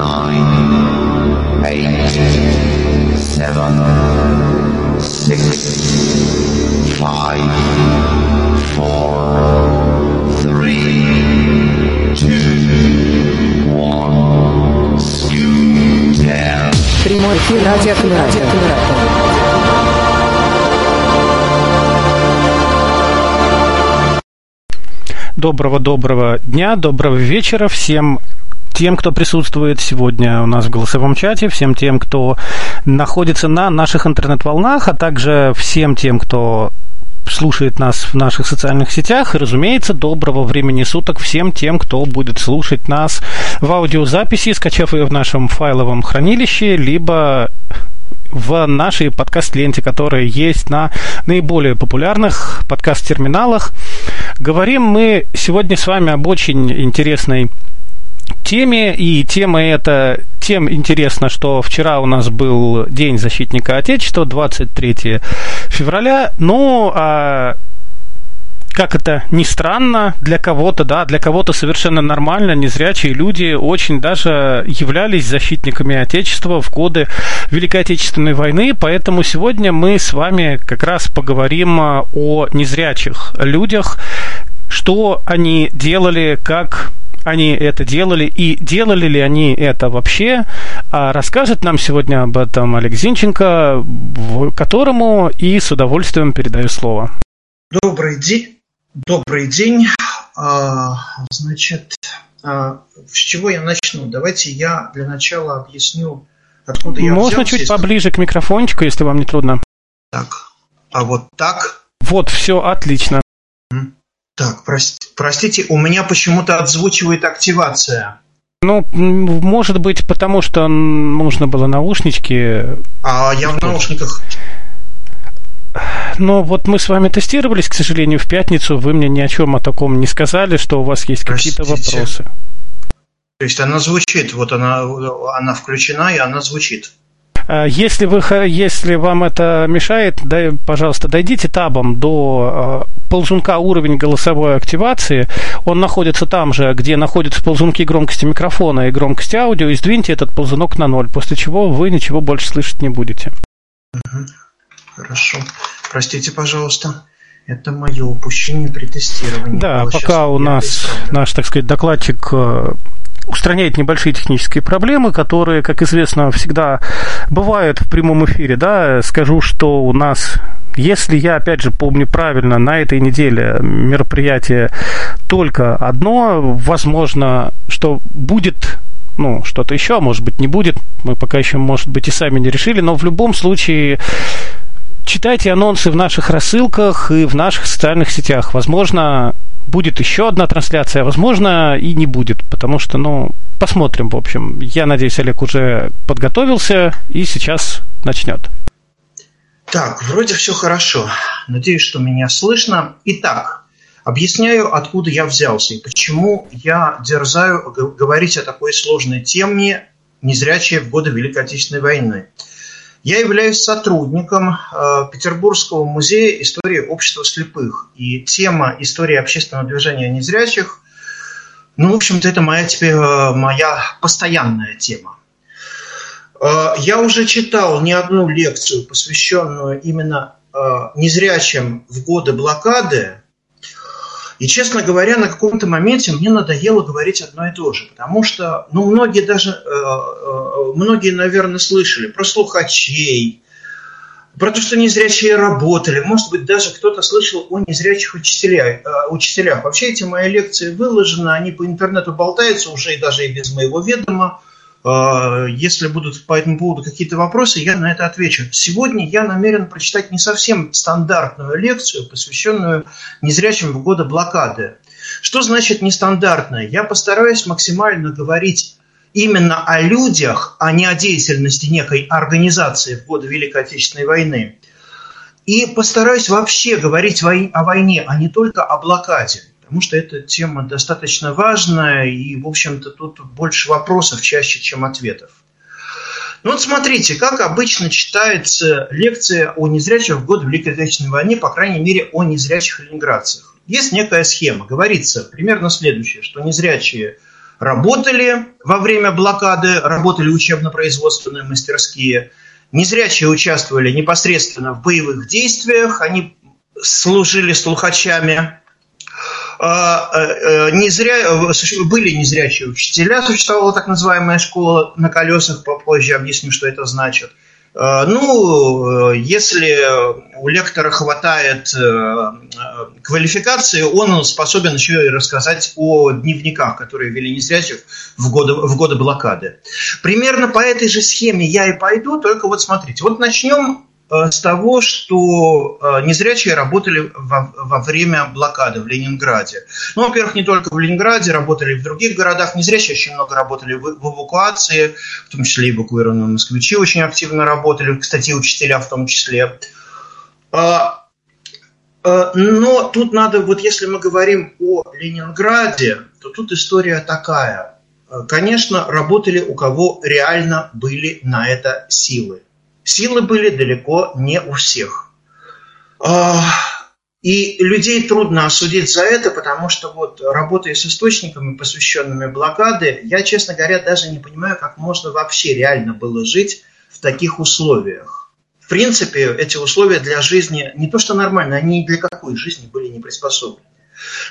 nine, eight, seven, six, five, four, three, two, one, down. Прямой эфир радиоаккумулятор. Доброго-доброго дня, доброго вечера всем тем, кто присутствует сегодня у нас в голосовом чате, всем тем, кто находится на наших интернет-волнах, а также всем тем, кто слушает нас в наших социальных сетях. И, разумеется, доброго времени суток всем тем, кто будет слушать нас в аудиозаписи, скачав ее в нашем файловом хранилище, либо в нашей подкаст-ленте, которая есть на наиболее популярных подкаст-терминалах. Говорим мы сегодня с вами об очень интересной теме, и тема эта тем интересна, что вчера у нас был День защитника Отечества, 23 февраля, ну, а как это ни странно, для кого-то, да, для кого-то совершенно нормально, незрячие люди очень даже являлись защитниками Отечества в годы Великой Отечественной войны, поэтому сегодня мы с вами как раз поговорим а, о незрячих людях, что они делали, как они это делали и делали ли они это вообще, а расскажет нам сегодня об этом Олег Зинченко, которому и с удовольствием передаю слово. Добрый день. Добрый день. А, значит, а, с чего я начну? Давайте я для начала объясню, откуда я Можно чуть поближе к микрофончику, если вам не трудно. Так, а вот так? Вот, все отлично. Так, прости, простите, у меня почему-то отзвучивает активация. Ну, может быть, потому что нужно было наушнички. А я в наушниках. Но вот мы с вами тестировались, к сожалению, в пятницу. Вы мне ни о чем о таком не сказали, что у вас есть какие-то вопросы. То есть она звучит, вот она, она включена, и она звучит. Если, вы, если вам это мешает, дай, пожалуйста, дойдите табом до ползунка уровень голосовой активации. Он находится там же, где находятся ползунки громкости микрофона и громкости аудио, и сдвиньте этот ползунок на ноль, после чего вы ничего больше слышать не будете. Хорошо. Простите, пожалуйста. Это мое упущение при тестировании. Да, пока у нас наш, так сказать, докладчик устраняет небольшие технические проблемы, которые, как известно, всегда бывают в прямом эфире. Да, скажу, что у нас если я, опять же, помню правильно, на этой неделе мероприятие только одно, возможно, что будет ну, что-то еще, может быть, не будет. Мы пока еще, может быть, и сами не решили, но в любом случае читайте анонсы в наших рассылках и в наших социальных сетях. Возможно, будет еще одна трансляция, возможно, и не будет, потому что, ну, посмотрим, в общем. Я надеюсь, Олег уже подготовился и сейчас начнет. Так, вроде все хорошо. Надеюсь, что меня слышно. Итак, объясняю, откуда я взялся и почему я дерзаю говорить о такой сложной теме незрячие в годы Великой Отечественной войны. Я являюсь сотрудником э, Петербургского музея истории общества слепых. И тема истории общественного движения незрячих, ну, в общем-то, это моя теперь э, моя постоянная тема. Э, я уже читал не одну лекцию, посвященную именно незрячим в годы блокады, и, честно говоря, на каком-то моменте мне надоело говорить одно и то же, потому что, ну, многие даже, э, э, многие, наверное, слышали про слухачей, про то, что незрячие работали, может быть, даже кто-то слышал о незрячих учителях. Э, учителях. Вообще эти мои лекции выложены, они по интернету болтаются уже и даже и без моего ведома. Э, если будут по этому поводу какие-то вопросы, я на это отвечу. Сегодня я намерен прочитать не совсем стандартную лекцию, посвященную незрячим в годы блокады. Что значит нестандартная? Я постараюсь максимально говорить именно о людях, а не о деятельности некой организации в годы Великой Отечественной войны. И постараюсь вообще говорить о войне, а не только о блокаде потому что эта тема достаточно важная, и, в общем-то, тут больше вопросов чаще, чем ответов. Ну вот смотрите, как обычно читается лекция о незрячих в год Великой Отечественной войны, по крайней мере, о незрячих ленинградцах. Есть некая схема. Говорится примерно следующее, что незрячие работали во время блокады, работали учебно-производственные мастерские. Незрячие участвовали непосредственно в боевых действиях, они служили слухачами. А, э, э, незря... Были незрячие учителя, существовала так называемая школа на колесах, попозже объясню, что это значит – Э, ну, э, если у лектора хватает э, квалификации, он способен еще и рассказать о дневниках, которые вели незрячих в годы, в годы блокады. Примерно по этой же схеме я и пойду, только вот смотрите. Вот начнем Э, с того, что э, незрячие работали во, во время блокады в Ленинграде. Ну, во-первых, не только в Ленинграде, работали и в других городах. Незрячие очень много работали в, эвакуации, в том числе эвакуированные москвичи очень активно работали, кстати, учителя в том числе. А, э, но тут надо, вот если мы говорим о Ленинграде, то тут история такая. Конечно, работали у кого реально были на это силы. Силы были далеко не у всех. А, и людей трудно осудить за это, потому что вот работая с источниками, посвященными блокаде, я, честно говоря, даже не понимаю, как можно вообще реально было жить в таких условиях. В принципе, эти условия для жизни не то что нормально, они ни для какой жизни были не приспособлены.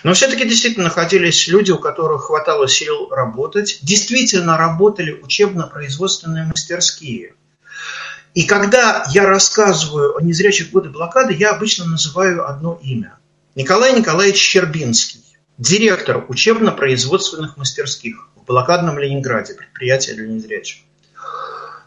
Но все-таки действительно находились люди, у которых хватало сил работать, действительно работали учебно-производственные мастерские. И когда я рассказываю о незрячих годы блокады, я обычно называю одно имя. Николай Николаевич Щербинский, директор учебно-производственных мастерских в блокадном Ленинграде, предприятие для незрячих.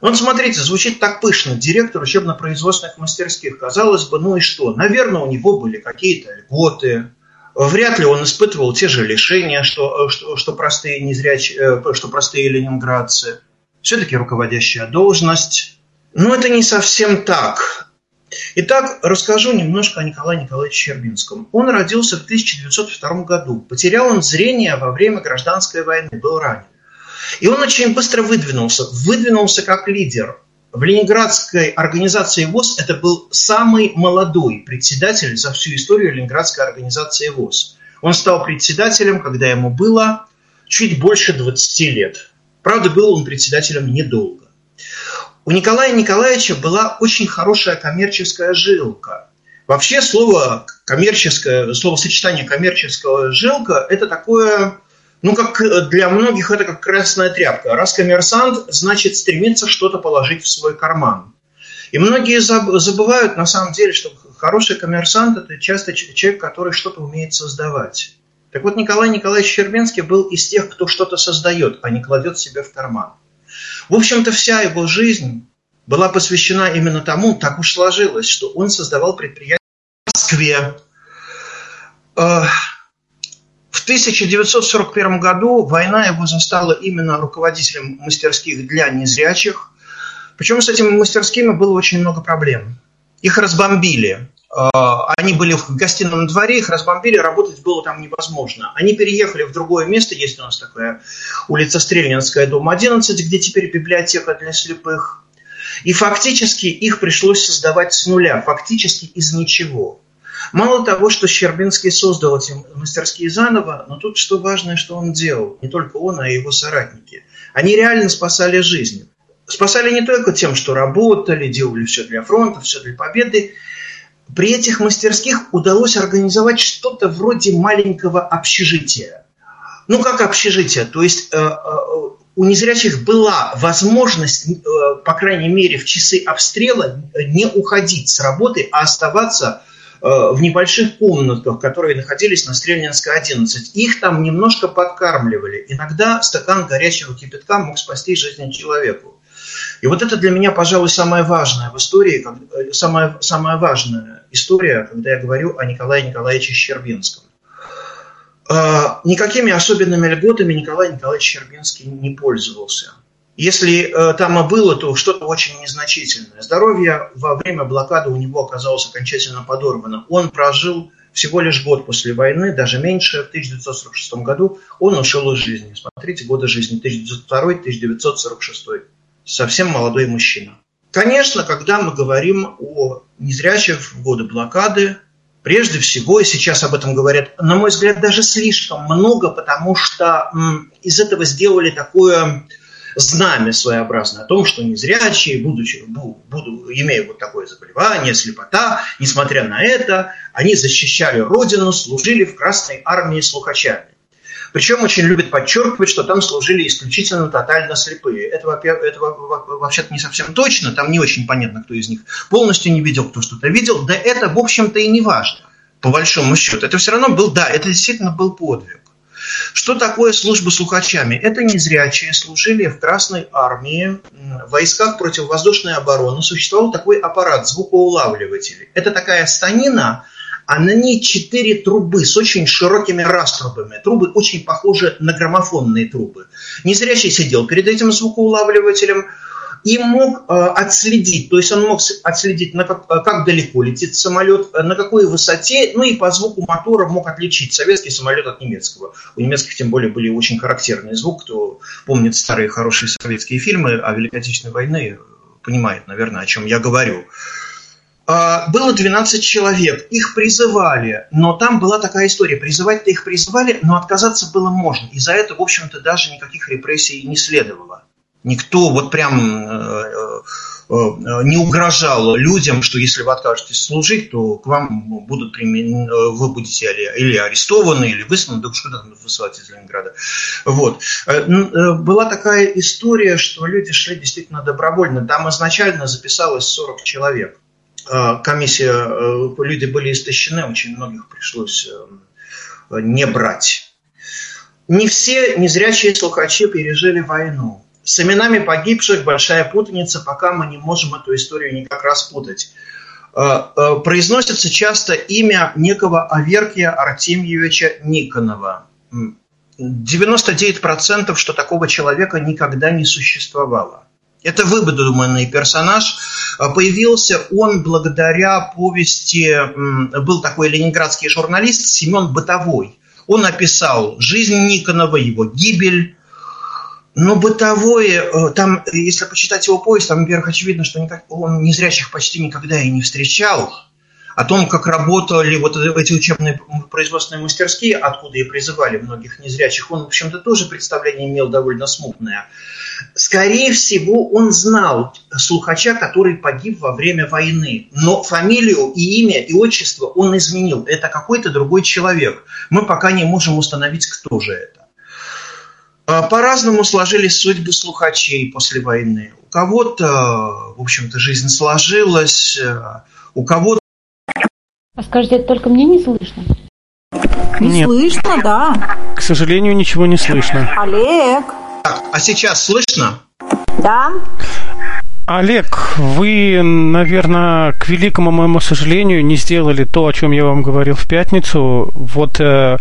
Вот смотрите, звучит так пышно. Директор учебно-производственных мастерских. Казалось бы, ну и что? Наверное, у него были какие-то льготы. Вряд ли он испытывал те же лишения, что, что, что, простые, незрячие, э, что простые ленинградцы. Все-таки руководящая должность. Но это не совсем так. Итак, расскажу немножко о Николае Николаевиче Щербинском. Он родился в 1902 году. Потерял он зрение во время гражданской войны, был ранен. И он очень быстро выдвинулся. Выдвинулся как лидер. В Ленинградской организации ВОЗ это был самый молодой председатель за всю историю Ленинградской организации ВОЗ. Он стал председателем, когда ему было чуть больше 20 лет. Правда, был он председателем недолго. У Николая Николаевича была очень хорошая коммерческая жилка. Вообще слово коммерческое, словосочетание коммерческого жилка – это такое, ну, как для многих это как красная тряпка. Раз коммерсант, значит стремится что-то положить в свой карман. И многие забывают на самом деле, что хороший коммерсант – это часто человек, который что-то умеет создавать. Так вот, Николай Николаевич Щербинский был из тех, кто что-то создает, а не кладет себе в карман. В общем-то, вся его жизнь была посвящена именно тому, так уж сложилось, что он создавал предприятие в Москве. Э, в 1941 году война его застала именно руководителем мастерских для незрячих. Причем с этими мастерскими было очень много проблем. Их разбомбили. А, они были в гостином дворе, их разбомбили, работать было там невозможно. Они переехали в другое место, есть у нас такая улица Стрельнинская, дом 11, где теперь библиотека для слепых. И фактически их пришлось создавать с нуля, фактически из ничего. Мало того, что Щербинский создал эти мастерские заново, но тут что важное, что он делал, не только он, а и его соратники. Они реально спасали жизни. Спасали не только тем, что работали, делали все для фронта, все для победы, при этих мастерских удалось организовать что-то вроде маленького общежития. Ну, как общежитие, то есть э, э, у незрячих была возможность, э, по крайней мере, в часы обстрела не уходить с работы, а оставаться в небольших комнатках, которые находились на Стрельнинской 11. Их там немножко подкармливали. Иногда стакан горячего кипятка мог спасти жизнь человеку. И вот это для меня, пожалуй, самое важное в истории, э, самая, самая важная история, когда я говорю о Николае Николаевиче Щербинском. А, никакими особенными льготами Николай Николаевич Щербинский не пользовался. Если э, там и было, то что-то очень незначительное. Здоровье во время блокады у него оказалось окончательно подорвано. Он прожил всего лишь год после войны, даже меньше, в 1946 году он ушел из жизни. Смотрите, годы жизни 1902-1946 совсем молодой мужчина. Конечно, когда мы говорим о незрячих в годы блокады, Прежде всего, и сейчас об этом говорят, на мой взгляд, даже слишком много, потому что из этого сделали такое знамя своеобразное о том, что незрячие, будучи, буду, имея вот такое заболевание, слепота, несмотря на это, они защищали Родину, служили в Красной армии слухачами. Причем очень любят подчеркивать, что там служили исключительно тотально слепые. Это, это вообще-то не совсем точно, там не очень понятно, кто из них полностью не видел, кто что-то видел. Да это, в общем-то, и не важно, по большому счету. Это все равно был, да, это действительно был подвиг. Что такое служба слухачами? Это незрячие служили в Красной армии, в войсках противовоздушной обороны. Существовал такой аппарат звукоулавливателей. Это такая станина, а на ней четыре трубы с очень широкими раструбами. Трубы очень похожи на граммофонные трубы. Незрячий сидел перед этим звукоулавливателем, и мог э, отследить, то есть он мог отследить, на как, э, как далеко летит самолет, э, на какой высоте, ну и по звуку мотора мог отличить советский самолет от немецкого. У немецких тем более были очень характерный звук, кто помнит старые хорошие советские фильмы о Великой Отечественной войне, понимает, наверное, о чем я говорю. Было 12 человек, их призывали, но там была такая история, призывать-то их призывали, но отказаться было можно, и за это, в общем-то, даже никаких репрессий не следовало. Никто вот прям э, э, э, не угрожал людям, что если вы откажетесь служить, то к вам будут вы будете или арестованы, или высланы, да что там высылать из Ленинграда. Вот. Была такая история, что люди шли действительно добровольно. Там изначально записалось 40 человек. Комиссия, люди были истощены, очень многих пришлось не брать. Не все незрячие слухачи пережили войну. С именами погибших большая путаница, пока мы не можем эту историю никак распутать. Э, э, произносится часто имя некого Аверкия Артемьевича Никонова. 99% что такого человека никогда не существовало. Это выдуманный персонаж. Э, появился он благодаря повести, был такой ленинградский журналист Семен Бытовой. Он описал жизнь Никонова, его гибель, но бытовое, э, там, если почитать его поезд, там вверх очевидно, что никак, он незрячих почти никогда и не встречал. О том, как работали вот эти учебные производственные мастерские, откуда и призывали многих незрячих, он, в общем-то, тоже представление имел довольно смутное. Скорее всего, он знал слухача, который погиб во время войны. Но фамилию и имя, и отчество он изменил. Это какой-то другой человек. Мы пока не можем установить, кто же это. А, по-разному сложились судьбы слухачей после войны. У кого-то, в общем-то, жизнь сложилась, э, у кого-то... А скажите, это только мне не слышно? Не Нет. слышно, да. К сожалению, ничего не слышно. Олег. Так, а сейчас слышно? Да. Олег, вы, наверное, к великому моему сожалению, не сделали то, о чем я вам говорил в пятницу. Вот э,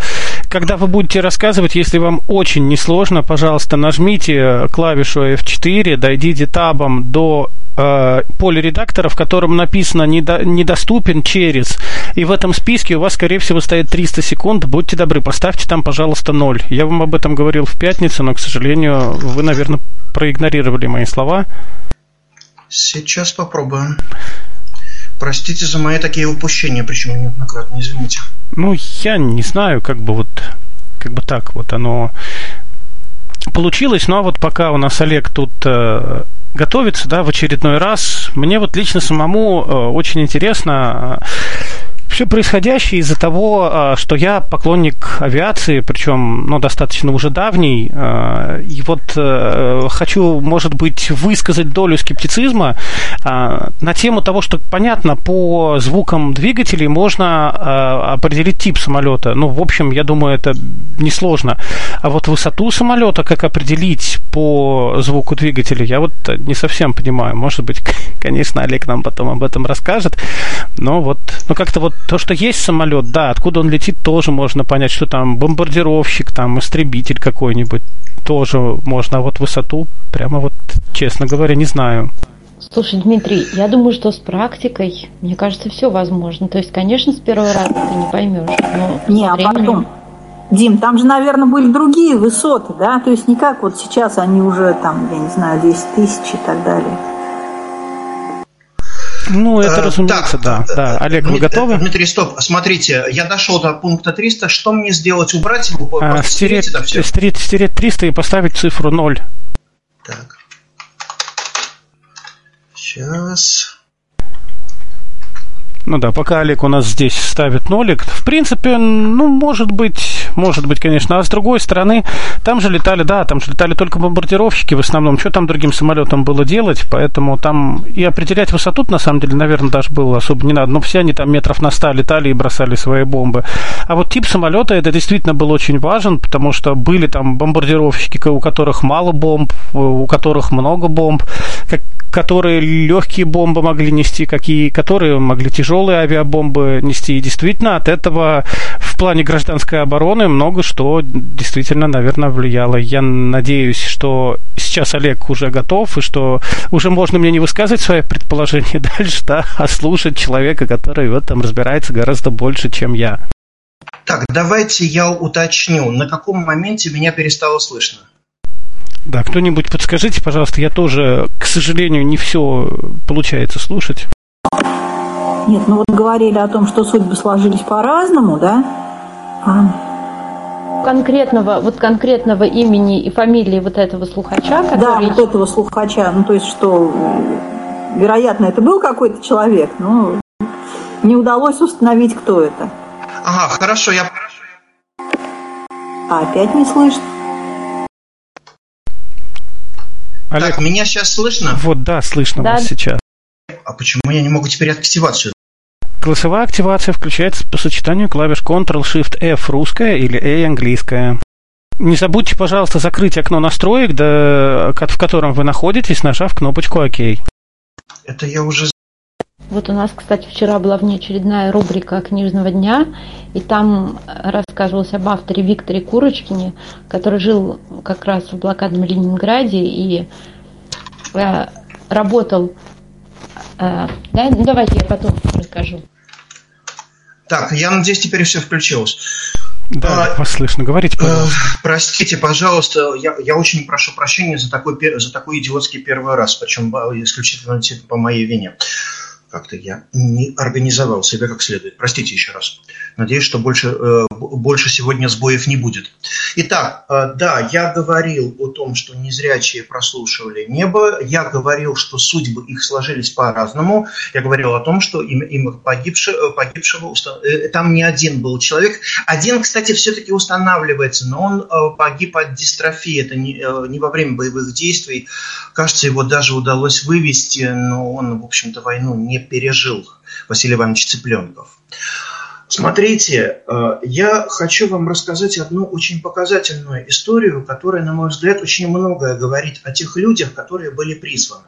когда вы будете рассказывать, если вам очень несложно, пожалуйста, нажмите клавишу F4, дойдите табом до э, поле редактора, в котором написано недо, «недоступен через», и в этом списке у вас, скорее всего, стоит 300 секунд. Будьте добры, поставьте там, пожалуйста, 0. Я вам об этом говорил в пятницу, но, к сожалению, вы, наверное, проигнорировали мои слова. Сейчас попробуем. Простите за мои такие упущения, причем неоднократно, извините. Ну, я не знаю, как бы вот, как бы так вот оно получилось, но вот пока у нас Олег тут э, готовится, да, в очередной раз, мне вот лично самому э, очень интересно, все происходящее из-за того, а, что я поклонник авиации, причем ну, достаточно уже давний, а, и вот э, хочу, может быть, высказать долю скептицизма а, на тему того, что, понятно, по звукам двигателей можно определить тип самолета. Ну, в общем, я думаю, это несложно. А вот высоту самолета, как определить по звуку двигателя, я вот не совсем понимаю. Может быть, конечно, Олег нам потом об этом расскажет, но вот, ну как-то вот то, что есть самолет, да, откуда он летит, тоже можно понять, что там бомбардировщик, там истребитель какой-нибудь, тоже можно. А вот высоту, прямо вот, честно говоря, не знаю. Слушай, Дмитрий, я думаю, что с практикой, мне кажется, все возможно. То есть, конечно, с первого раза ты не поймешь, но не, а временем... потом, Дим, там же, наверное, были другие высоты, да? То есть не как вот сейчас они уже там, я не знаю, 10 тысяч и так далее. Ну, это, Э, разумеется, так, да. да. Олег, вы готовы? Дмитрий, стоп, смотрите, я дошел до пункта 300, что мне сделать? Убрать его? А, стереть, это все? стереть, стереть 300 и поставить цифру 0. Так. Сейчас. Ну да, пока Олег у нас здесь ставит нолик, в принципе, ну, может быть, может быть, конечно. А с другой стороны, там же летали, да, там же летали только бомбардировщики в основном. Что там другим самолетам было делать? Поэтому там и определять высоту, на самом деле, наверное, даже было особо не надо. Но все они там метров на 100 летали и бросали свои бомбы. А вот тип самолета, это действительно был очень важен, потому что были там бомбардировщики, у которых мало бомб, у которых много бомб, как, которые легкие бомбы могли нести, какие, которые могли тяжелые авиабомбы нести. И действительно от этого в плане гражданской обороны много что действительно, наверное, влияло. Я надеюсь, что сейчас Олег уже готов, и что уже можно мне не высказывать свои предположения дальше, да, а слушать человека, который в этом разбирается гораздо больше, чем я. Так, давайте я уточню, на каком моменте меня перестало слышно. Да, кто-нибудь подскажите, пожалуйста, я тоже, к сожалению, не все получается слушать. Нет, ну вот говорили о том, что судьбы сложились по-разному, да? А, Конкретного, вот конкретного имени и фамилии вот этого слухача, да, который... вот этого слухача, ну то есть что, вероятно, это был какой-то человек, но не удалось установить, кто это. Ага, хорошо, я... А опять не слышно. Олег, Так, меня сейчас слышно? вот да, слышно Да. вас сейчас. А почему я не могу теперь активацию? Голосовая активация включается по сочетанию клавиш Ctrl-Shift-F русская или A английская. Не забудьте, пожалуйста, закрыть окно настроек, да, в котором вы находитесь, нажав кнопочку ОК. Это я уже... Вот у нас, кстати, вчера была внеочередная рубрика книжного дня, и там рассказывалось об авторе Викторе Курочкине, который жил как раз в блокадном Ленинграде и э, работал. э, да, ну, давайте я потом расскажу. Так, я надеюсь, теперь все включилось. Да, А, вас слышно. Говорите, Э, пожалуйста. Простите, пожалуйста, я, я очень прошу прощения за такой, за такой идиотский первый раз, причем э, исключительно по моей вине. Как-то я не организовал себя как следует. Простите еще раз. Надеюсь, что больше, э, больше сегодня сбоев не будет. Итак, э, да, я говорил о том, что незрячие прослушивали небо. Я говорил, что судьбы их сложились по-разному. Я говорил о том, что им, им погибшего, погибшего э, там не один был человек. Один, кстати, все-таки устанавливается, но он э, погиб от дистрофии. Это не, э, не во время боевых действий. Кажется, его даже удалось вывести, но он, в общем-то, войну не пережил. Василий Иванович Цыпленков. Смотрите, э, я хочу вам рассказать одну очень показательную историю, которая, на мой взгляд, очень многое говорит о тех людях, которые были призваны.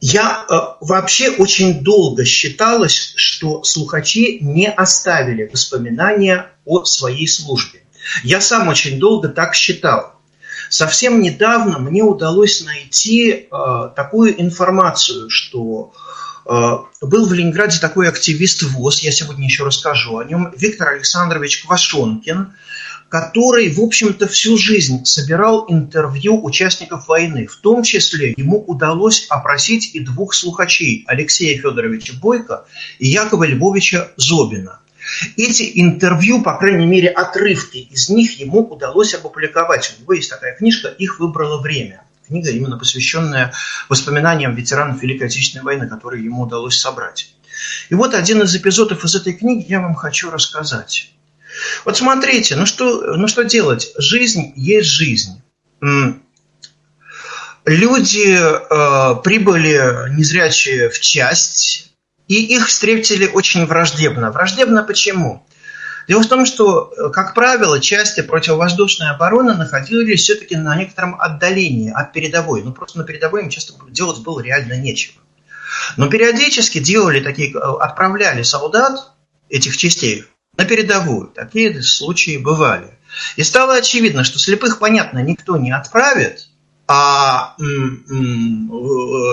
Я э, вообще очень долго считалось, что слухачи не оставили воспоминания о своей службе. Я сам очень долго так считал. Совсем недавно мне удалось найти э, такую информацию, что был в Ленинграде такой активист ВОЗ, я сегодня еще расскажу о нем, Виктор Александрович Квашонкин, который, в общем-то, всю жизнь собирал интервью участников войны. В том числе ему удалось опросить и двух слухачей, Алексея Федоровича Бойко и Якова Львовича Зобина. Эти интервью, по крайней мере, отрывки из них ему удалось опубликовать. У него есть такая книжка «Их выбрало время». Книга, именно посвященная воспоминаниям ветеранов Великой Отечественной войны, которые ему удалось собрать. И вот один из эпизодов из этой книги я вам хочу рассказать. Вот смотрите, ну что, ну что делать? Жизнь есть жизнь. Люди э, прибыли незрячие в часть, и их встретили очень враждебно. Враждебно почему? Дело в том, что, э, как правило, части противовоздушной обороны находились все-таки на некотором отдалении от передовой. Ну, просто на передовой им часто делать было реально нечего. Но периодически делали такие, э, отправляли солдат этих частей на передовую. Такие случаи бывали. И стало очевидно, что слепых, понятно, никто не отправит, а, э,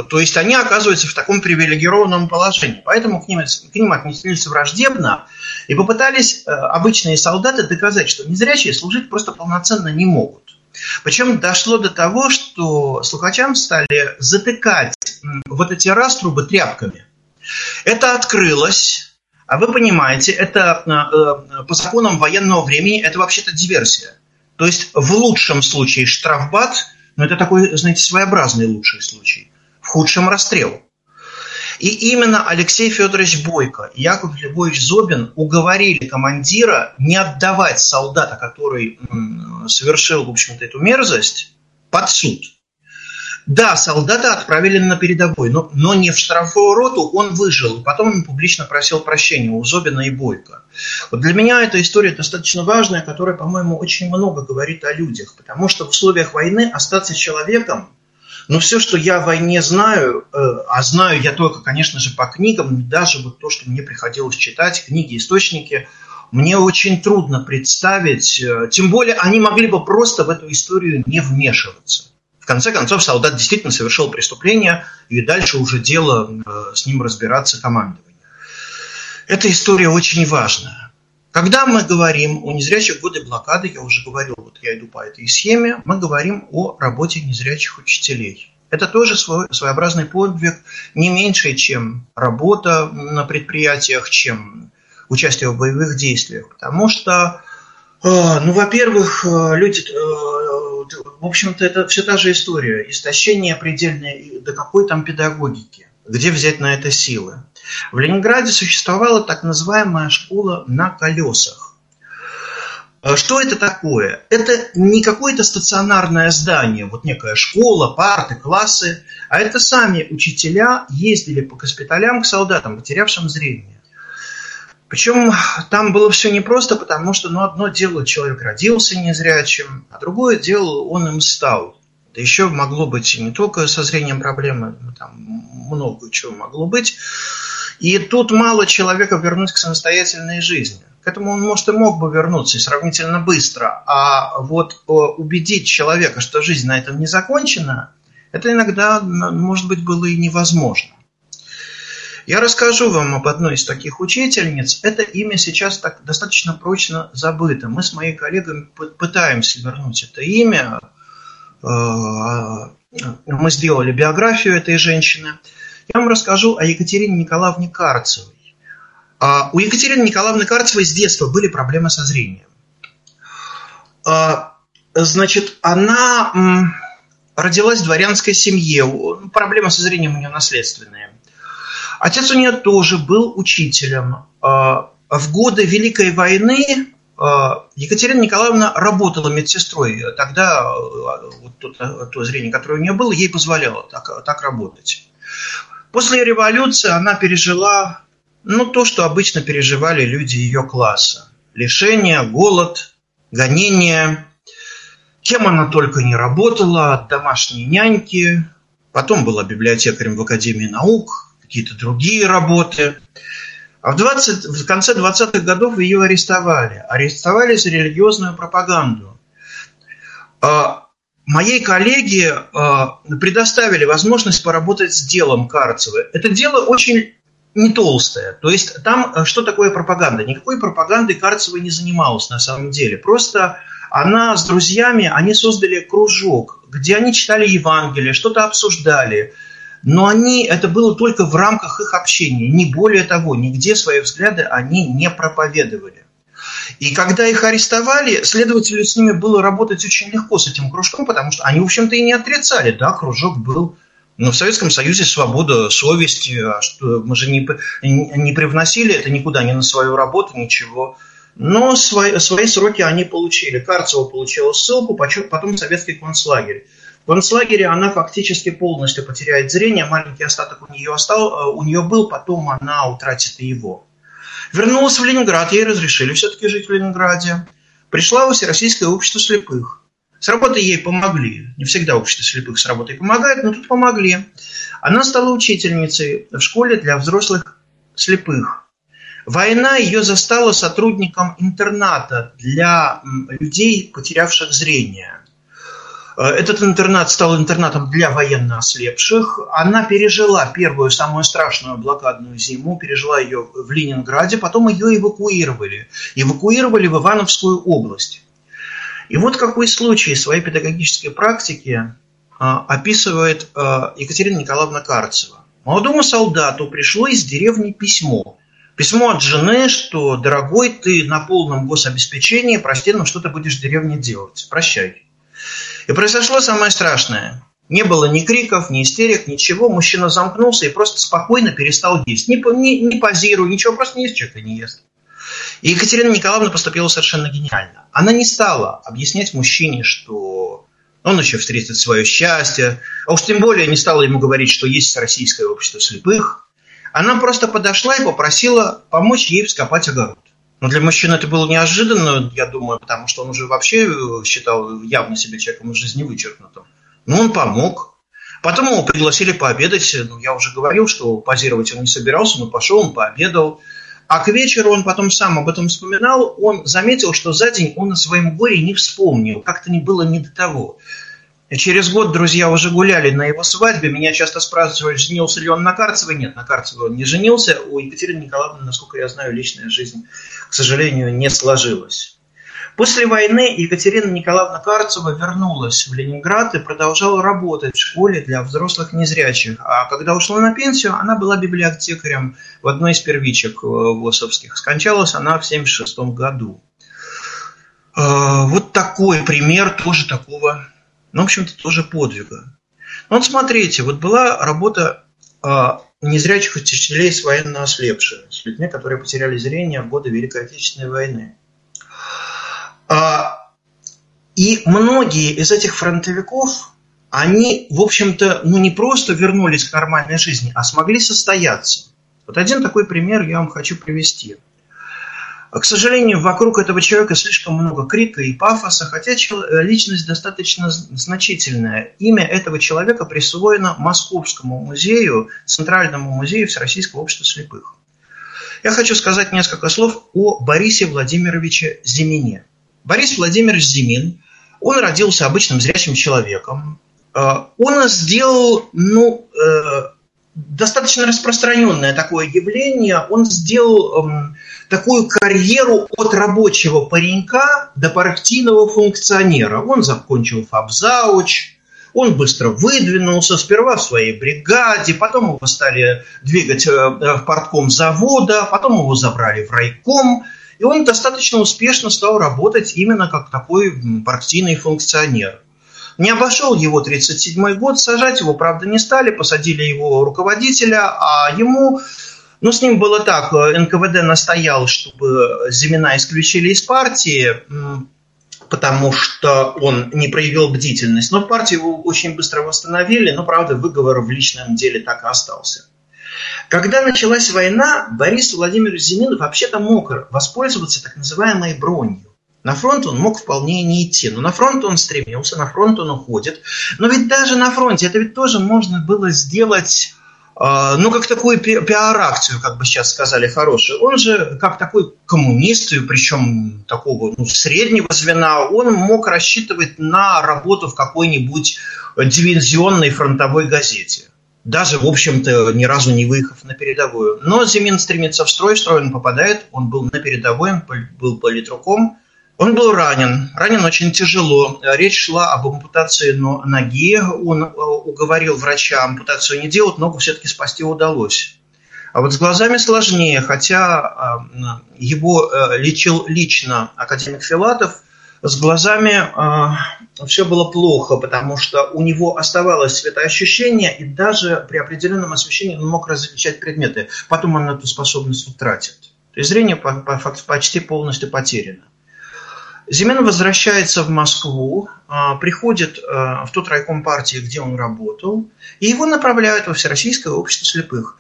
то есть они оказываются в таком привилегированном положении. Поэтому к ним, к ним отнеслись враждебно и попытались э, обычные солдаты доказать, что незрячие служить просто полноценно не могут. Причем дошло до того, что слухачам стали затыкать вот эти раструбы тряпками. Это открылось, а вы понимаете, это по законам военного времени это вообще-то диверсия. То есть в лучшем случае штрафбат, но это такой, знаете, своеобразный лучший случай. В худшем расстрел. И именно Алексей Федорович Бойко и Яков Львович Зобин уговорили командира не отдавать солдата, который совершил, в общем-то, эту мерзость, под суд. Да, солдата отправили на передовой, но, но не в штрафовую роту, он выжил. И потом он публично просил прощения у Зобина и Бойко. Вот для меня эта история достаточно важная, которая, по-моему, очень много говорит о людях. Потому что в условиях войны остаться человеком, ну, все, что я о войне знаю, э, а знаю я только, конечно же, по книгам, даже вот то, что мне приходилось читать, книги, источники, мне очень трудно представить, э, тем более они могли бы просто в эту историю не вмешиваться. В конце концов, солдат действительно совершил преступление, и дальше уже дело э, с ним разбираться командование. Эта история очень важная. Когда мы говорим о незрячих годы блокады, я уже говорил, вот я иду по этой схеме, мы говорим о работе незрячих учителей. Это тоже свой, своеобразный подвиг, не меньше, чем работа на предприятиях, чем участие в боевых действиях. Потому что, э, ну, во-первых, э, люди в общем-то, это все та же история. Истощение предельное, до какой там педагогики? Где взять на это силы? В Ленинграде существовала так называемая школа на колесах. А что это такое? Это не какое-то стационарное здание, вот некая школа, парты, классы, а это сами учителя ездили по госпиталям к солдатам, потерявшим зрение. Причем там было все непросто, потому что ну, одно дело человек родился незрячим, а другое дело он им стал. Да еще могло быть не только со зрением проблемы, там много чего могло быть. И тут мало человека вернуть к самостоятельной жизни. К этому он, может, и мог бы вернуться и сравнительно быстро. А вот э, убедить человека, что жизнь на этом не закончена, это иногда, может быть, было и невозможно. Я расскажу вам об одной из таких учительниц. Это имя сейчас так достаточно прочно забыто. Мы с моей коллегой пытаемся вернуть это имя. Э, мы сделали биографию этой женщины. Я вам расскажу о Екатерине Николаевне Карцевой. А, у Екатерины Николаевны Карцевой с детства были проблемы со зрением. А, значит, она родилась в дворянской семье. Проблемы со зрением у нее наследственные. Отец у нее тоже был учителем. А, в годы Великой войны а, Екатерина Николаевна работала медсестрой. Тогда а, вот то, то зрение, которое у нее было, ей позволяло так, так работать. После революции она пережила ну, то, что обычно переживали люди ее класса. Лишение, голод, гонение. Кем она только не работала, от домашней няньки, потом была библиотекарем в Академии наук, какие-то другие работы. А в, 20, в конце 20-х годов ее арестовали. Арестовали за религиозную пропаганду. А, моей коллеге а, предоставили возможность поработать с делом Карцева. Это дело очень не толстое. То есть там а, что такое пропаганда? Никакой пропагандой Карцева не занималась на самом деле. Просто она с друзьями, они создали кружок, где они читали Евангелие, что-то обсуждали – но они, это было только в рамках их общения, не более того, нигде свои взгляды они не проповедовали. И когда их арестовали, следователю с ними было работать очень легко с этим кружком, потому что они, в общем-то, и не отрицали, да, кружок был но в Советском Союзе свобода совести, а что мы же не, не привносили это никуда, ни на свою работу, ничего. Но свои, свои сроки они получили. Карцева получила ссылку, потом советский концлагерь. В концлагере она фактически полностью потеряет зрение, маленький остаток у нее, остал, э, у нее был, потом она утратит его. Вернулась в Ленинград, ей разрешили все-таки жить в Ленинграде. Пришла в Всероссийское общество слепых. С работой ей помогли. Не всегда общество слепых с работой помогает, но тут помогли. Она стала учительницей в школе для взрослых слепых. Война ее застала сотрудником интерната для людей, потерявших зрение. Э, этот интернат стал интернатом для военно ослепших. Она пережила первую, самую страшную блокадную зиму, пережила ее в Ленинграде, потом ее эвакуировали. Эвакуировали в Ивановскую область. И вот какой случай своей педагогической практике описывает Екатерина Николаевна Карцева. Молодому солдату пришло из деревни письмо. Письмо от жены, что, дорогой, ты на полном гособеспечении, прости, но что ты будешь в деревне делать? Прощай. И произошло самое страшное. Не было ни криков, ни истерик, ничего. Мужчина замкнулся и просто спокойно перестал есть. Не, не, не позируя, ничего, просто не ест человек не ест. И Екатерина Николаевна поступила совершенно гениально. Она не стала объяснять мужчине, что он еще встретит свое счастье, а уж тем более не стала ему говорить, что есть российское общество слепых. Она просто подошла и попросила помочь ей вскопать огород. Но для мужчины это было неожиданно, я думаю, потому что он уже вообще считал явно себя человеком из жизни вычеркнутым. Ну, он помог. Потом его пригласили пообедать. Ну, я уже говорил, что позировать он не собирался, но пошел, он пообедал. А к вечеру он потом сам об этом вспоминал. Он заметил, что за день он о своем горе не вспомнил. Как-то не было не до того. Через год друзья уже гуляли на его свадьбе. Меня часто спрашивают, женился ли он на Карцевой. Нет, на Карцевой он не женился. У Екатерины Николаевны, насколько я знаю, личная жизнь, к сожалению, не сложилась. После войны Екатерина Николаевна Карцева вернулась в Ленинград и продолжала работать в школе для взрослых незрячих. А когда ушла на пенсию, она была библиотекарем в одной из первичек э, ВОСовских. Скончалась она в 1976 году. Э, вот такой пример тоже такого, ну, в общем-то, тоже подвига. Ну, вот смотрите, вот была работа э, незрячих учителей с военно ослепшими, с людьми, которые потеряли зрение в годы Великой Отечественной войны. А, и многие из этих фронтовиков, они, в общем-то, ну не просто вернулись к нормальной жизни, а смогли состояться. Вот один такой пример я вам хочу привести. К сожалению, вокруг этого человека слишком много крика и пафоса, хотя личность достаточно значительная. Имя этого человека присвоено Московскому музею, Центральному музею Всероссийского общества слепых. Я хочу сказать несколько слов о Борисе Владимировиче Зимине. Борис Владимирович Зимин, он родился обычным зрячим человеком. Э, он сделал, ну, э, достаточно распространенное такое явление. Он сделал эм, такую карьеру от рабочего паренька до партийного функционера. Он закончил фабзауч, он быстро выдвинулся, сперва в своей бригаде, потом его стали двигать э, в портком завода, потом его забрали в райком – и он достаточно успешно стал работать именно как такой партийный функционер. Не обошел его 1937 год, сажать его, правда, не стали, посадили его руководителя, а ему, ну, с ним было так, НКВД настоял, чтобы Зимина исключили из партии, потому что он не проявил бдительность. Но в партии его очень быстро восстановили, но, правда, выговор в личном деле так и остался. Когда началась война, Борис Владимирович Зимин вообще-то мог воспользоваться так называемой бронью. На фронт он мог вполне не идти, но на фронт он стремился, на фронт он уходит. Но ведь даже на фронте это ведь тоже можно было сделать ну, как такую пиар-акцию, как бы сейчас сказали, хорошую. Он же, как такой коммунист, причем такого ну, среднего звена, он мог рассчитывать на работу в какой-нибудь дивизионной фронтовой газете даже, в общем-то, ни разу не выехав на передовую. Но Зимин стремится в строй, в строй он попадает, он был на передовой, он был политруком. Он был ранен, ранен очень тяжело. Речь шла об ампутации ноги. Он э, уговорил врача ампутацию не делать, ногу все-таки спасти удалось. А вот с глазами сложнее, хотя э, его э, лечил лично академик Филатов, с глазами э, все было плохо, потому что у него оставалось светоощущение, и даже при определенном освещении он мог различать предметы. Потом он эту способность утратит. То есть зрение по, по, почти полностью потеряно. Зимин возвращается в Москву, э, приходит э, в тот райком партии, где он работал, и его направляют во Всероссийское общество слепых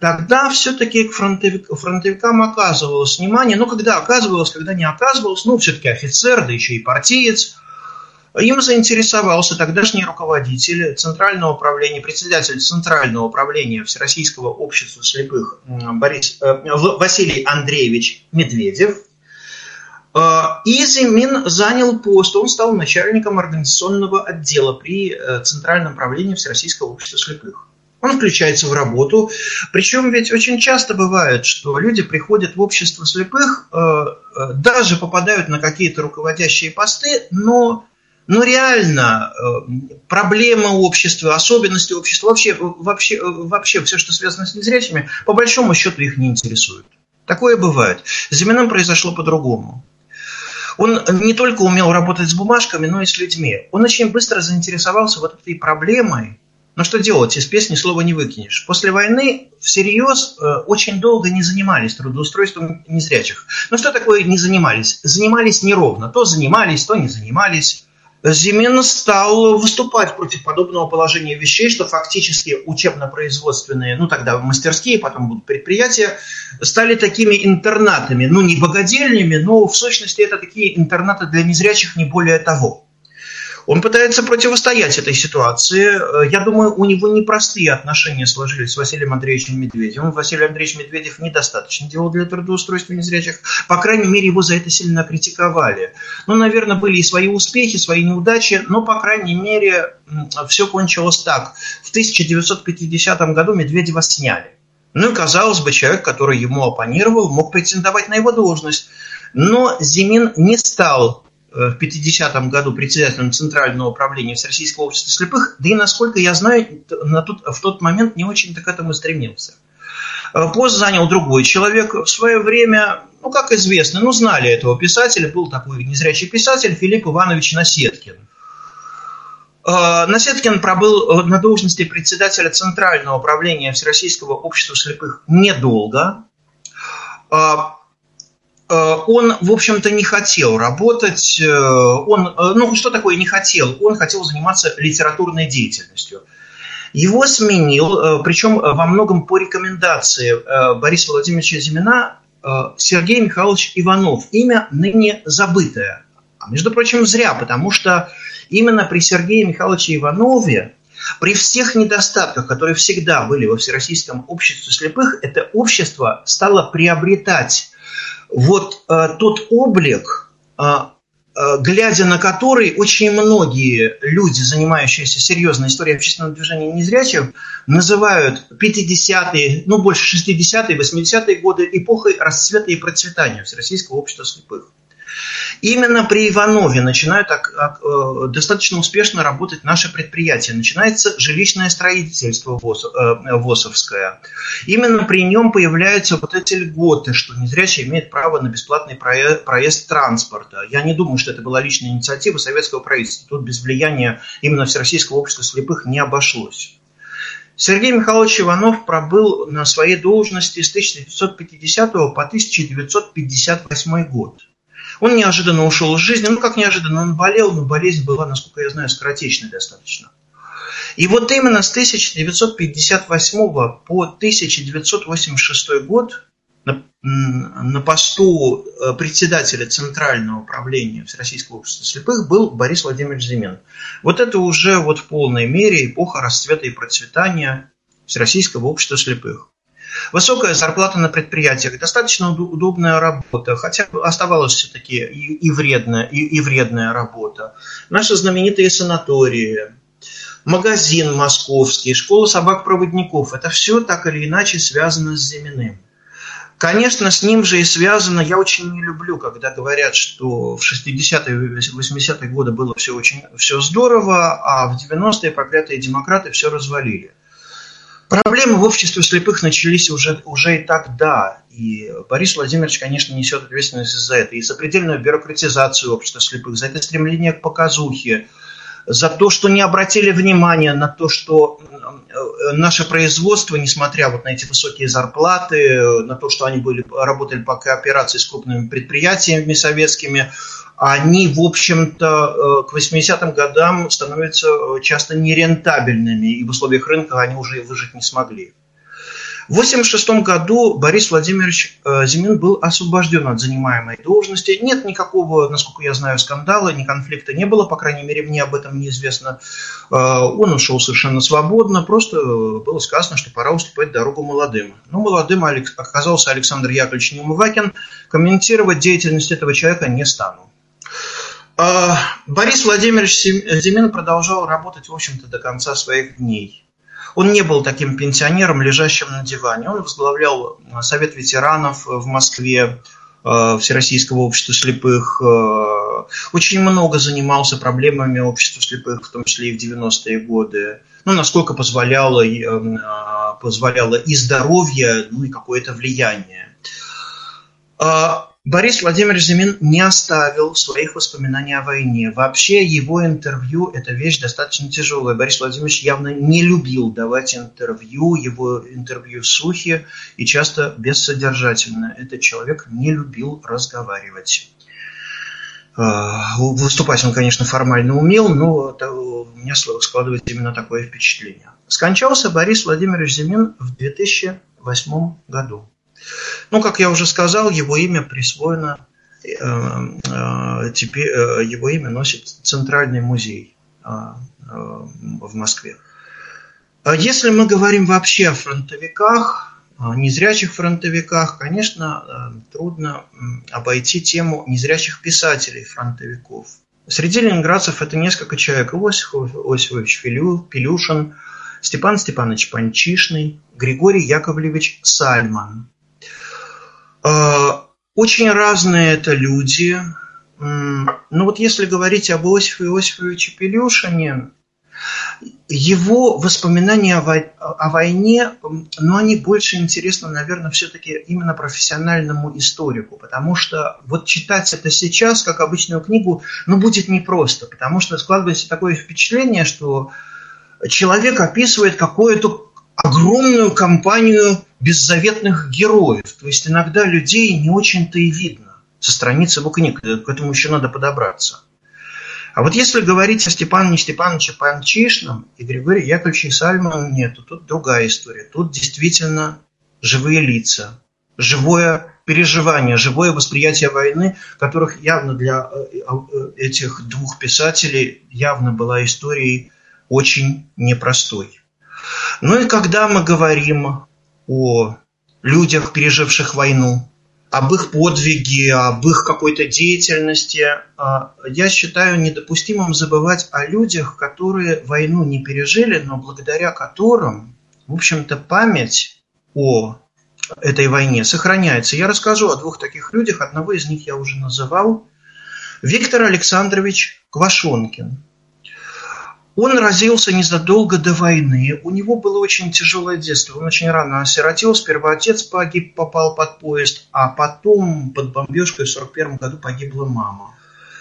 тогда все-таки фронтовик, фронтовикам оказывалось внимание, ну, когда оказывалось, когда не оказывалось, ну, все-таки офицер, да еще и партиец, им заинтересовался тогдашний руководитель Центрального управления, председатель Центрального управления Всероссийского общества слепых Борис, э, Василий Андреевич Медведев. Э, и Зимин занял пост, он стал начальником организационного отдела при э, Центральном управлении Всероссийского общества слепых он включается в работу. Причем ведь очень часто бывает, что люди приходят в общество слепых, э, э, даже попадают на какие-то руководящие посты, но но реально проблемы общества, особенности общества, вообще, вообще, вообще все, что связано с незрячими, по большому счету их не интересует. Такое бывает. С Зиминым произошло по-другому. Он не только умел работать с бумажками, но и с людьми. Он очень быстро заинтересовался вот этой проблемой. Но что делать, из песни слова не выкинешь. После войны всерьез э, очень долго не занимались трудоустройством незрячих. Но что такое не занимались? Занимались неровно. То занимались, то не занимались. Зимин стал выступать против подобного положения вещей, что фактически учебно-производственные, ну тогда мастерские, потом будут предприятия, стали такими интернатами, ну не богадельнями, но в сущности это такие интернаты для незрячих, не более того. Он пытается противостоять этой ситуации. Я думаю, у него непростые отношения сложились с Василием Андреевичем Медведевым. Василий Андреевич Медведев недостаточно делал для трудоустройства незрячих. По крайней мере, его за это сильно критиковали. Ну, наверное, были и свои успехи, свои неудачи, но, по крайней мере, все кончилось так. В 1950 году Медведева сняли. Ну и, казалось бы, человек, который ему оппонировал, мог претендовать на его должность. Но Зимин не стал Э, в 50-м году председателем Центрального управления Всероссийского общества слепых, да и, насколько я знаю, на тот, в тот момент не очень-то к этому стремился. Э, пост занял другой человек. В свое время, ну, как известно, ну, знали этого писателя, был такой незрячий писатель Филипп Иванович Насеткин. Э, Насеткин пробыл на должности председателя Центрального управления Всероссийского общества слепых недолго. Э, он, в общем-то, не хотел работать. Э, он, э, ну, что такое не хотел? Он хотел заниматься литературной деятельностью. Его сменил, причем во многом по рекомендации Бориса Владимировича Зимина, Сергей Михайлович Иванов. Имя ныне забытое. А между прочим, зря, потому что именно при Сергее Михайловиче Иванове при всех недостатках, которые всегда были во Всероссийском обществе слепых, это общество стало приобретать вот э, тот облик, э, э, глядя на который очень многие люди, занимающиеся серьезной историей общественного движения незрячих, называют 50-е, ну больше 60-е, 80-е годы эпохой расцвета и процветания Всероссийского общества слепых. Именно при Иванове начинают э, достаточно успешно работать наши предприятия. Начинается жилищное строительство э, ВОСовское. Именно при нем появляются вот эти льготы, что незрячий имеет право на бесплатный проезд транспорта. Я не думаю, что это была личная инициатива советского правительства. Тут без влияния именно Всероссийского общества слепых не обошлось. Сергей Михайлович Иванов пробыл на своей должности с 1950 по 1958 год. Он неожиданно ушел из жизни. Ну, как неожиданно, он болел, но болезнь была, насколько я знаю, скоротечной достаточно. И вот именно с 1958 по 1986 год на, на посту э, председателя Центрального управления Всероссийского общества слепых был Борис Владимирович Зимин. Вот это уже вот в полной мере эпоха расцвета и процветания Всероссийского общества слепых. Высокая зарплата на предприятиях, достаточно удобная работа, хотя оставалась все-таки и, и, вредная, и, и вредная работа. Наши знаменитые санатории, магазин московский, школа собак-проводников – это все так или иначе связано с Зиминым. Конечно, с ним же и связано, я очень не люблю, когда говорят, что в 60-е 80-е годы было все очень все здорово, а в 90-е проклятые демократы все развалили. Проблемы в обществе слепых начались уже, уже и тогда. И Борис Владимирович, конечно, несет ответственность за это. И за предельную бюрократизацию общества слепых, за это стремление к показухе, за то, что не обратили внимания на то, что наше производство, несмотря вот на эти высокие зарплаты, на то, что они были, работали по кооперации с крупными предприятиями советскими, они, в общем-то, э, к 80-м годам становятся э, часто нерентабельными, и в условиях рынка они уже выжить не смогли. В 1986 году Борис Владимирович э, Зимин был освобожден от занимаемой должности. Нет никакого, насколько я знаю, скандала, ни конфликта не было, по крайней мере, мне об этом неизвестно. Он ушел совершенно свободно, просто было сказано, что пора уступать дорогу молодым. Но ну, молодым оказался Александр Яковлевич Неумывакин. Комментировать деятельность этого человека не стану. Борис Владимирович Зимин продолжал работать, в общем-то, до конца своих дней. Он не был таким пенсионером, лежащим на диване. Он возглавлял Совет ветеранов в Москве, Всероссийского общества слепых, очень много занимался проблемами общества слепых, в том числе и в 90-е годы. Ну, насколько позволяло, позволяло и здоровье, ну и какое-то влияние. Борис Владимирович Зимин не оставил своих воспоминаний о войне. Вообще его интервью – это вещь достаточно тяжелая. Борис Владимирович явно не любил давать интервью, его интервью сухи и часто бессодержательно. Этот человек не любил разговаривать. А, выступать он, конечно, формально умел, но у меня складывается именно такое впечатление. Скончался Борис Владимирович Зимин в 2008 году. Ну, как я уже сказал, его имя присвоено, э, э, теперь э, его имя носит Центральный музей в Москве. А если мы говорим вообще о фронтовиках, незрячих фронтовиках, конечно, трудно обойти тему незрячих писателей-фронтовиков. Среди ленинградцев это несколько человек. Иосиф Иосифович Пилюшин, Степан Степанович Панчишный, Григорий Яковлевич Сальман. А, очень разные это люди. Ну вот если говорить об Иосифе Иосифовиче Пелюшине, его воспоминания о войне, ну, они больше интересны, наверное, все-таки именно профессиональному историку, потому что вот читать это сейчас, как обычную книгу, ну, будет непросто, потому что складывается такое впечатление, что человек описывает какое-то огромную компанию беззаветных героев. То есть иногда людей не очень-то и видно со страниц его книг. К этому еще надо подобраться. А вот если говорить о Степане Степановиче Панчишном и Григории Яковлевиче Сальману, нет, тут другая история. Тут действительно живые лица, живое переживание, живое восприятие войны, которых явно для э, э, этих двух писателей явно была историей очень непростой. Ну и когда мы говорим о людях, переживших войну, об их подвиге, об их какой-то деятельности, а, я считаю недопустимым забывать о людях, которые войну не пережили, но благодаря которым, в общем-то, память о этой войне сохраняется. Я расскажу о двух таких людях. Одного из них я уже называл. Виктор Александрович Квашонкин. Он родился незадолго до войны. У него было очень тяжелое детство. Он очень рано осиротел. Сперва отец погиб, попал под поезд, а потом под бомбежкой в 1941 году погибла мама.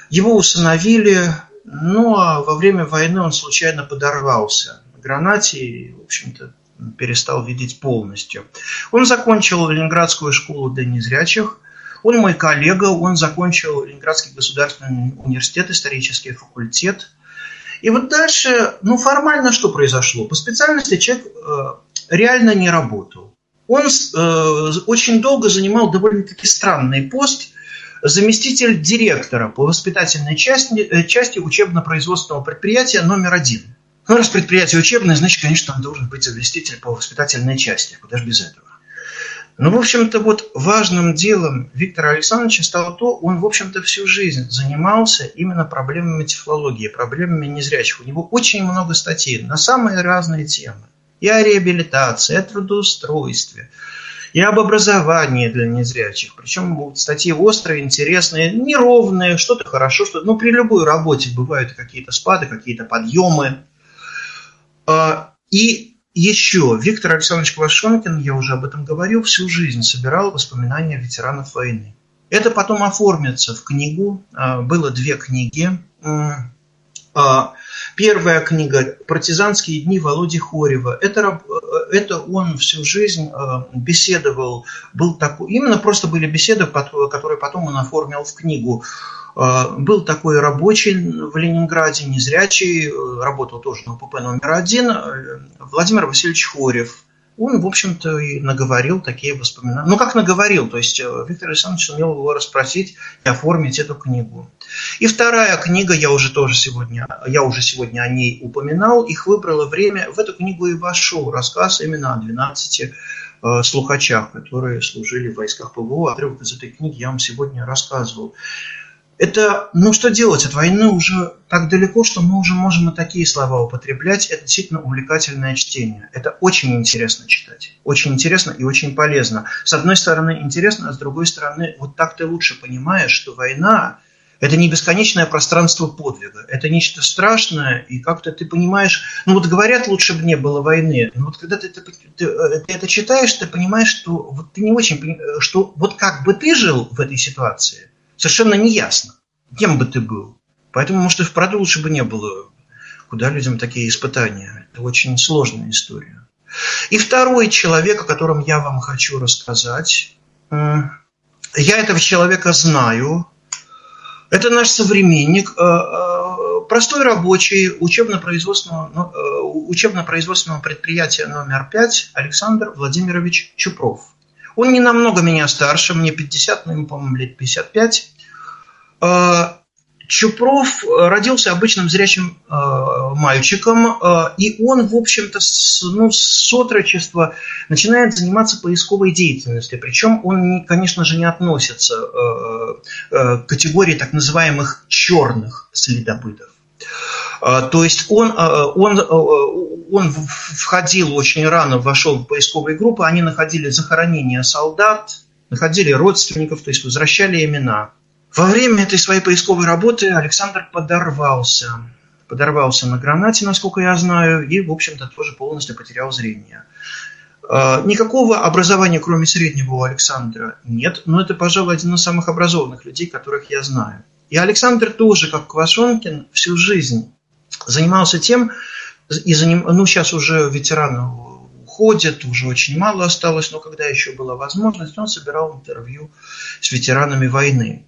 Его усыновили, ну а во время войны он случайно подорвался на гранате и, в общем-то, перестал видеть полностью. Он закончил Ленинградскую школу для незрячих. Он мой коллега, он закончил Ленинградский государственный университет, исторический факультет – и вот дальше, ну формально что произошло? По специальности человек э, реально не работал. Он э, очень долго занимал довольно-таки странный пост заместитель директора по воспитательной части, э, части учебно-производственного предприятия номер один. Ну, раз предприятие учебное, значит, конечно, там должен быть заместитель по воспитательной части. Куда же без этого? Ну, в общем-то, вот важным делом Виктора Александровича стало то, он, в общем-то, всю жизнь занимался именно проблемами тефлологии, проблемами незрячих. У него очень много статей на самые разные темы. И о реабилитации, и о трудоустройстве, и об образовании для незрячих. Причем статьи острые, интересные, неровные, что-то хорошо, что Ну, при любой работе бывают какие-то спады, какие-то подъемы. А, и еще Виктор Александрович Квашонкин, я уже об этом говорил, всю жизнь собирал воспоминания ветеранов войны. Это потом оформится в книгу. А, было две книги. А, первая книга «Партизанские дни» Володи Хорева. Это, это он всю жизнь а, беседовал, был такой, именно просто были беседы, которые потом он оформил в книгу. А, был такой рабочий в Ленинграде, незрячий, э, работал тоже на УПП номер один, э, Владимир Васильевич Хорев. Он, в общем-то, и наговорил такие воспоминания. Ну, как наговорил, то есть э, Виктор Александрович сумел его расспросить и оформить эту книгу. И вторая книга, я уже тоже сегодня, я уже сегодня о ней упоминал, их выбрало время, в эту книгу и вошел рассказ именно о 12 слухачах, которые служили в войсках ПВО. Отрывок из этой книги я вам сегодня рассказывал это, ну что делать, от войны уже так далеко, что мы уже можем и такие слова употреблять. Это действительно увлекательное чтение. Это очень интересно читать. Очень интересно и очень полезно. С одной стороны интересно, а с другой стороны, вот так ты лучше понимаешь, что война Это не бесконечное пространство подвига. Это нечто страшное, и как-то ты понимаешь... Ну вот говорят, лучше бы не было войны. Но вот когда ты, ты, ты, ты это читаешь, ты понимаешь, что вот ты не очень... Что вот как бы ты жил в этой ситуации, совершенно не ясно, кем бы ты был. Поэтому, может, и вправду лучше бы не было. Куда людям такие испытания? Это очень сложная история. И второй человек, о котором я вам хочу рассказать. Я этого человека знаю. Это наш современник, э, э, простой рабочий учебно-производственного, ну, э, учебно-производственного предприятия номер 5 Александр Владимирович Чупров. Он не намного меня старше, мне 50, ну, ему, по-моему, лет 55. Чупров э, родился обычным зрячим э, мальчиком, э, и он, в общем-то, с, ну, с отрочества начинает заниматься поисковой деятельностью. Причем он, конечно же, не относится к категории так называемых черных следопытов. Э, то есть он, э, он, э, он входил очень рано, вошел в поисковые группы, они находили захоронения солдат, находили родственников, то есть возвращали имена. Во время этой своей поисковой работы Александр подорвался. Подорвался на гранате, насколько я знаю, и, в общем-то, тоже полностью потерял зрение. А, никакого образования, кроме среднего, у Александра нет, но это, пожалуй, один из самых образованных людей, которых я знаю. И Александр тоже, как Квашонкин, всю жизнь занимался тем, и заним... ну, сейчас уже ветеран уходит, уже очень мало осталось, но когда еще была возможность, он собирал интервью с ветеранами войны.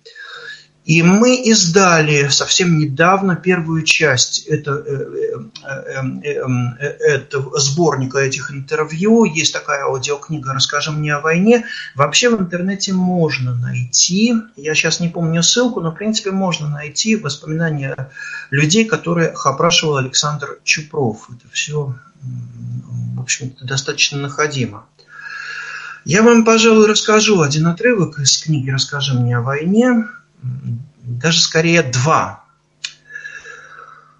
И мы издали совсем недавно первую часть этого, этого сборника этих интервью. Есть такая аудиокнига «Расскажи мне о войне». Вообще в интернете можно найти, я сейчас не помню ссылку, но в принципе можно найти воспоминания людей, которых опрашивал Александр Чупров. Это все, в общем-то, достаточно находимо. Я вам, пожалуй, расскажу один отрывок из книги «Расскажи мне о войне» даже скорее два.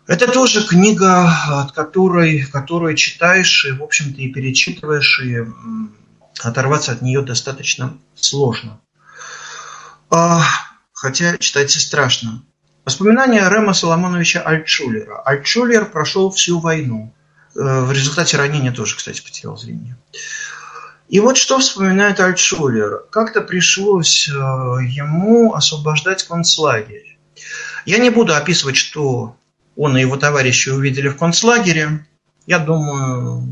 Это тоже книга, от которой, которую читаешь и, в общем-то, и перечитываешь, и оторваться от нее достаточно сложно. А, хотя читать и страшно. Воспоминания Рема Соломоновича Альтшулера. Альтшулер прошел всю войну. Э, в результате ранения тоже, кстати, потерял зрение. И вот что вспоминает Альтшулер. Как-то пришлось э, ему освобождать концлагерь. Я не буду описывать, что он и его товарищи увидели в концлагере. Я думаю,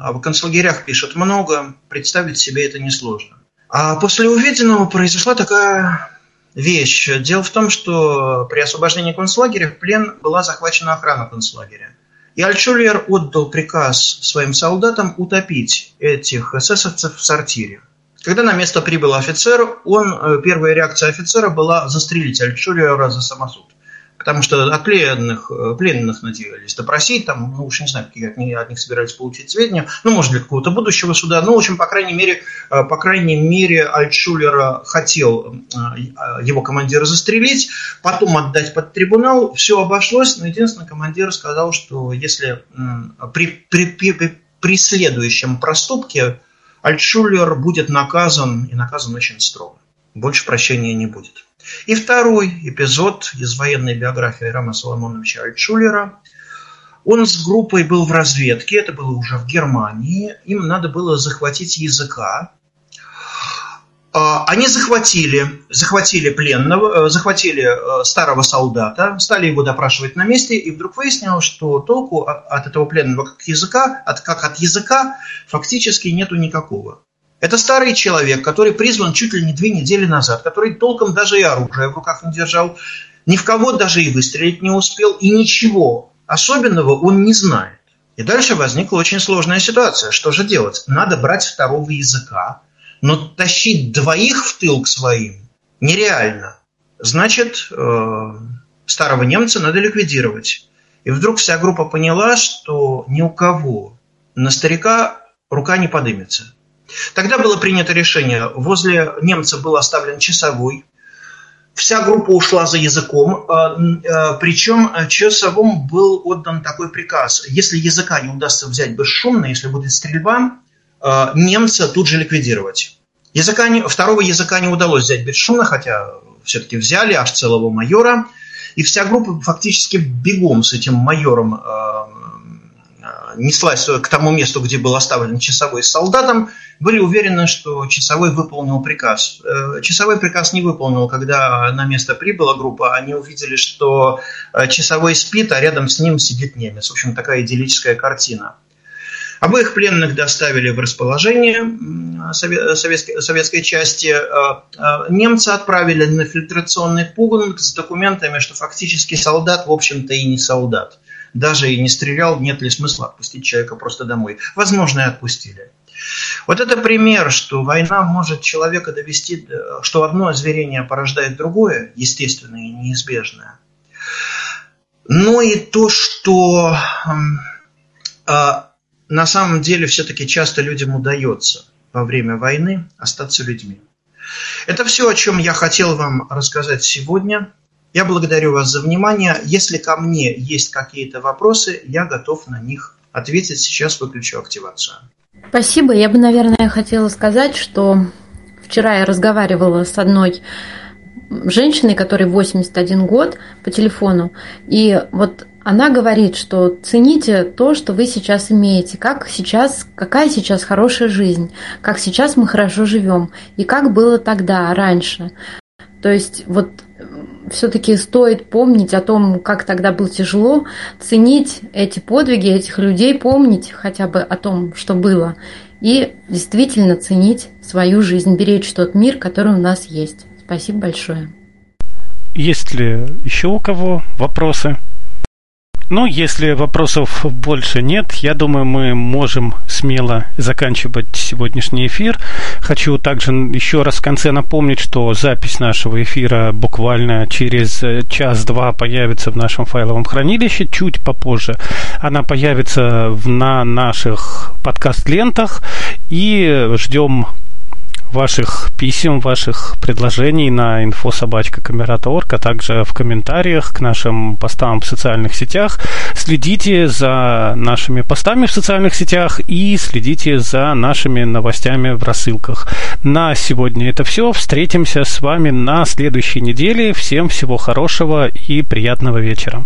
об концлагерях пишут много, представить себе это несложно. А после увиденного произошла такая вещь. Дело в том, что при освобождении концлагеря в плен была захвачена охрана концлагеря. И Альтшулер отдал приказ своим солдатам утопить этих эсэсовцев в сортире. Когда на место прибыл офицер, он, э, первая реакция офицера была застрелить Альтшулера за самосуд потому что от пленных, э, пленных надеялись допросить, там, ну, уж не знаю, какие от них, от них собирались получить сведения, ну, может, для какого-то будущего суда, ну, в общем, по крайней мере, э, по крайней мере, Альтшулера хотел э, его командира застрелить, потом отдать под трибунал, все обошлось, но единственное, командир сказал, что если при, при, при, при следующем проступке Альтшулер будет наказан, и наказан очень строго, больше прощения не будет. И второй эпизод из военной биографии Рама Соломоновича Альтшулера. Он с группой был в разведке, это было уже в Германии. Им надо было захватить языка. А, они захватили, захватили пленного, э, захватили э, старого солдата, стали его допрашивать на месте, и вдруг выяснилось, что толку от этого пленного как языка, от, как от языка, фактически нету никакого. Это старый человек, который призван чуть ли не две недели назад, который толком даже и оружие в руках не держал, ни в кого даже и выстрелить не успел, и ничего особенного он не знает. И дальше возникла очень сложная ситуация. Что же делать? Надо брать второго языка, но тащить двоих в тыл к своим нереально. Значит, э, старого немца надо ликвидировать. И вдруг вся группа поняла, что ни у кого на старика рука не подымется. Тогда было принято решение, возле немца был оставлен часовой, вся группа ушла за языком, а, а, причем часовому был отдан такой приказ, если языка не удастся взять бесшумно, если будет стрельба, немца тут же ликвидировать. Языка не, второго языка не удалось взять бесшумно, хотя все-таки взяли аж целого майора, и вся группа фактически бегом с этим майором неслась к тому месту, где был оставлен часовой с солдатом, были уверены, что часовой выполнил приказ. Э, часовой приказ не выполнил, когда на место прибыла группа, они увидели, что э, часовой спит, а рядом с ним сидит немец. В общем, такая идиллическая картина. Обоих пленных доставили в расположение советской, части. Э, немцы отправили на фильтрационный пункт с документами, что фактически солдат, в общем-то, и не солдат даже и не стрелял, нет ли смысла отпустить человека просто домой. Возможно, и отпустили. Вот это пример, что война может человека довести, что одно озверение порождает другое, естественное и неизбежное. Но и то, что э, на самом деле все-таки часто людям удается во время войны остаться людьми. Это все, о чем я хотел вам рассказать сегодня. Я благодарю вас за внимание. Если ко мне есть какие-то вопросы, я готов на них ответить. Сейчас выключу активацию. Спасибо. Я бы, наверное, хотела сказать, что вчера я разговаривала с одной женщиной, которой 81 год, по телефону. И вот она говорит, что цените то, что вы сейчас имеете, как сейчас, какая сейчас хорошая жизнь, как сейчас мы хорошо живем, и как было тогда, раньше. То есть вот все-таки стоит помнить о том, как тогда было тяжело, ценить эти подвиги этих людей, помнить хотя бы о том, что было, и действительно ценить свою жизнь, беречь тот мир, который у нас есть. Спасибо большое. Есть ли еще у кого вопросы? Ну, если вопросов больше нет, я думаю, мы можем смело заканчивать сегодняшний эфир. Хочу также еще раз в конце напомнить, что запись нашего эфира буквально через час-два появится в нашем файловом хранилище. Чуть попозже она появится на наших подкаст-лентах. И ждем ваших писем, ваших предложений на инфособачка.камерата.орг, а также в комментариях к нашим постам в социальных сетях. Следите за нашими постами в социальных сетях и следите за нашими новостями в рассылках. На сегодня это все. Встретимся с вами на следующей неделе. Всем всего хорошего и приятного вечера.